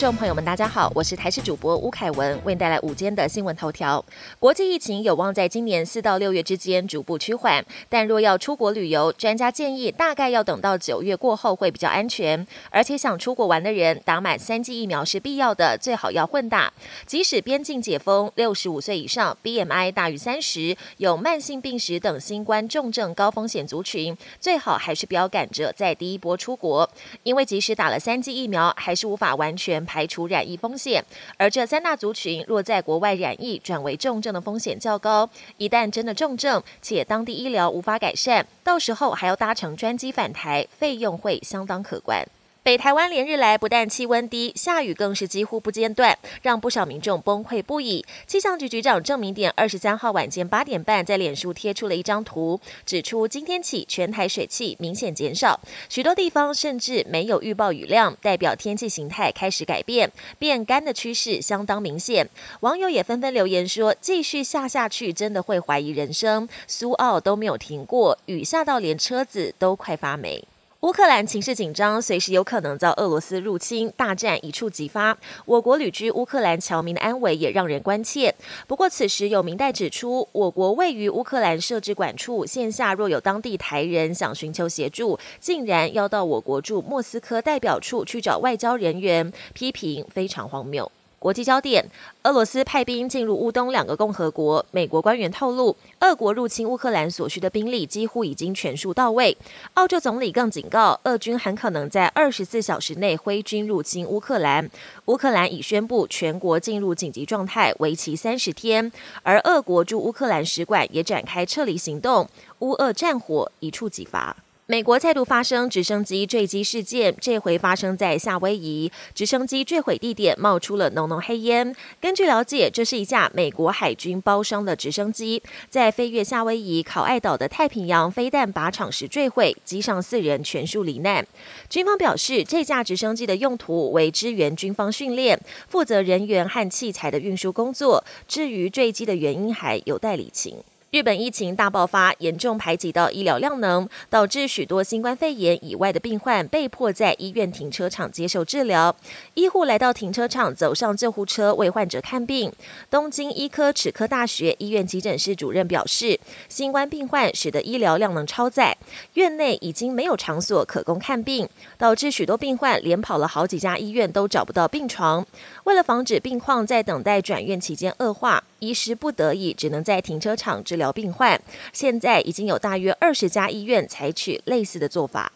众朋友们，大家好，我是台视主播吴凯文，为您带来午间的新闻头条。国际疫情有望在今年四到六月之间逐步趋缓，但若要出国旅游，专家建议大概要等到九月过后会比较安全。而且想出国玩的人，打满三剂疫苗是必要的，最好要混打。即使边境解封，六十五岁以上、BMI 大于三十、有慢性病史等新冠重症高风险族群，最好还是不要赶着在第一波出国，因为即使打了三剂疫苗，还是无法完全。排除染疫风险，而这三大族群若在国外染疫转为重症的风险较高，一旦真的重症且当地医疗无法改善，到时候还要搭乘专机返台，费用会相当可观。北台湾连日来不但气温低，下雨更是几乎不间断，让不少民众崩溃不已。气象局局长郑明典二十三号晚间八点半在脸书贴出了一张图，指出今天起全台水汽明显减少，许多地方甚至没有预报雨量，代表天气形态开始改变，变干的趋势相当明显。网友也纷纷留言说，继续下下去真的会怀疑人生。苏澳都没有停过，雨下到连车子都快发霉。乌克兰情势紧张，随时有可能遭俄罗斯入侵，大战一触即发。我国旅居乌克兰侨民的安危也让人关切。不过，此时有明代指出，我国位于乌克兰设置管处，线下若有当地台人想寻求协助，竟然要到我国驻莫斯科代表处去找外交人员，批评非常荒谬。国际焦点：俄罗斯派兵进入乌东两个共和国。美国官员透露，俄国入侵乌克兰所需的兵力几乎已经全数到位。澳洲总理更警告，俄军很可能在二十四小时内挥军入侵乌克兰。乌克兰已宣布全国进入紧急状态，为期三十天。而俄国驻乌克兰使馆也展开撤离行动。乌俄战火一触即发。美国再度发生直升机坠机事件，这回发生在夏威夷。直升机坠毁地点冒出了浓浓黑烟。根据了解，这是一架美国海军包商的直升机，在飞越夏威夷考爱岛的太平洋飞弹靶场时坠毁，机上四人全数罹难。军方表示，这架直升机的用途为支援军方训练，负责人员和器材的运输工作。至于坠机的原因，还有待理清。日本疫情大爆发，严重排挤到医疗量能，导致许多新冠肺炎以外的病患被迫在医院停车场接受治疗。医护来到停车场，走上救护车为患者看病。东京医科齿科大学医院急诊室主任表示，新冠病患使得医疗量能超载，院内已经没有场所可供看病，导致许多病患连跑了好几家医院都找不到病床。为了防止病况在等待转院期间恶化，医师不得已只能在停车场治疗病患。现在已经有大约二十家医院采取类似的做法。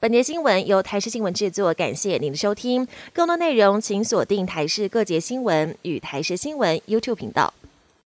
本节新闻由台视新闻制作，感谢您的收听。更多内容请锁定台视各节新闻与台视新闻 YouTube 频道。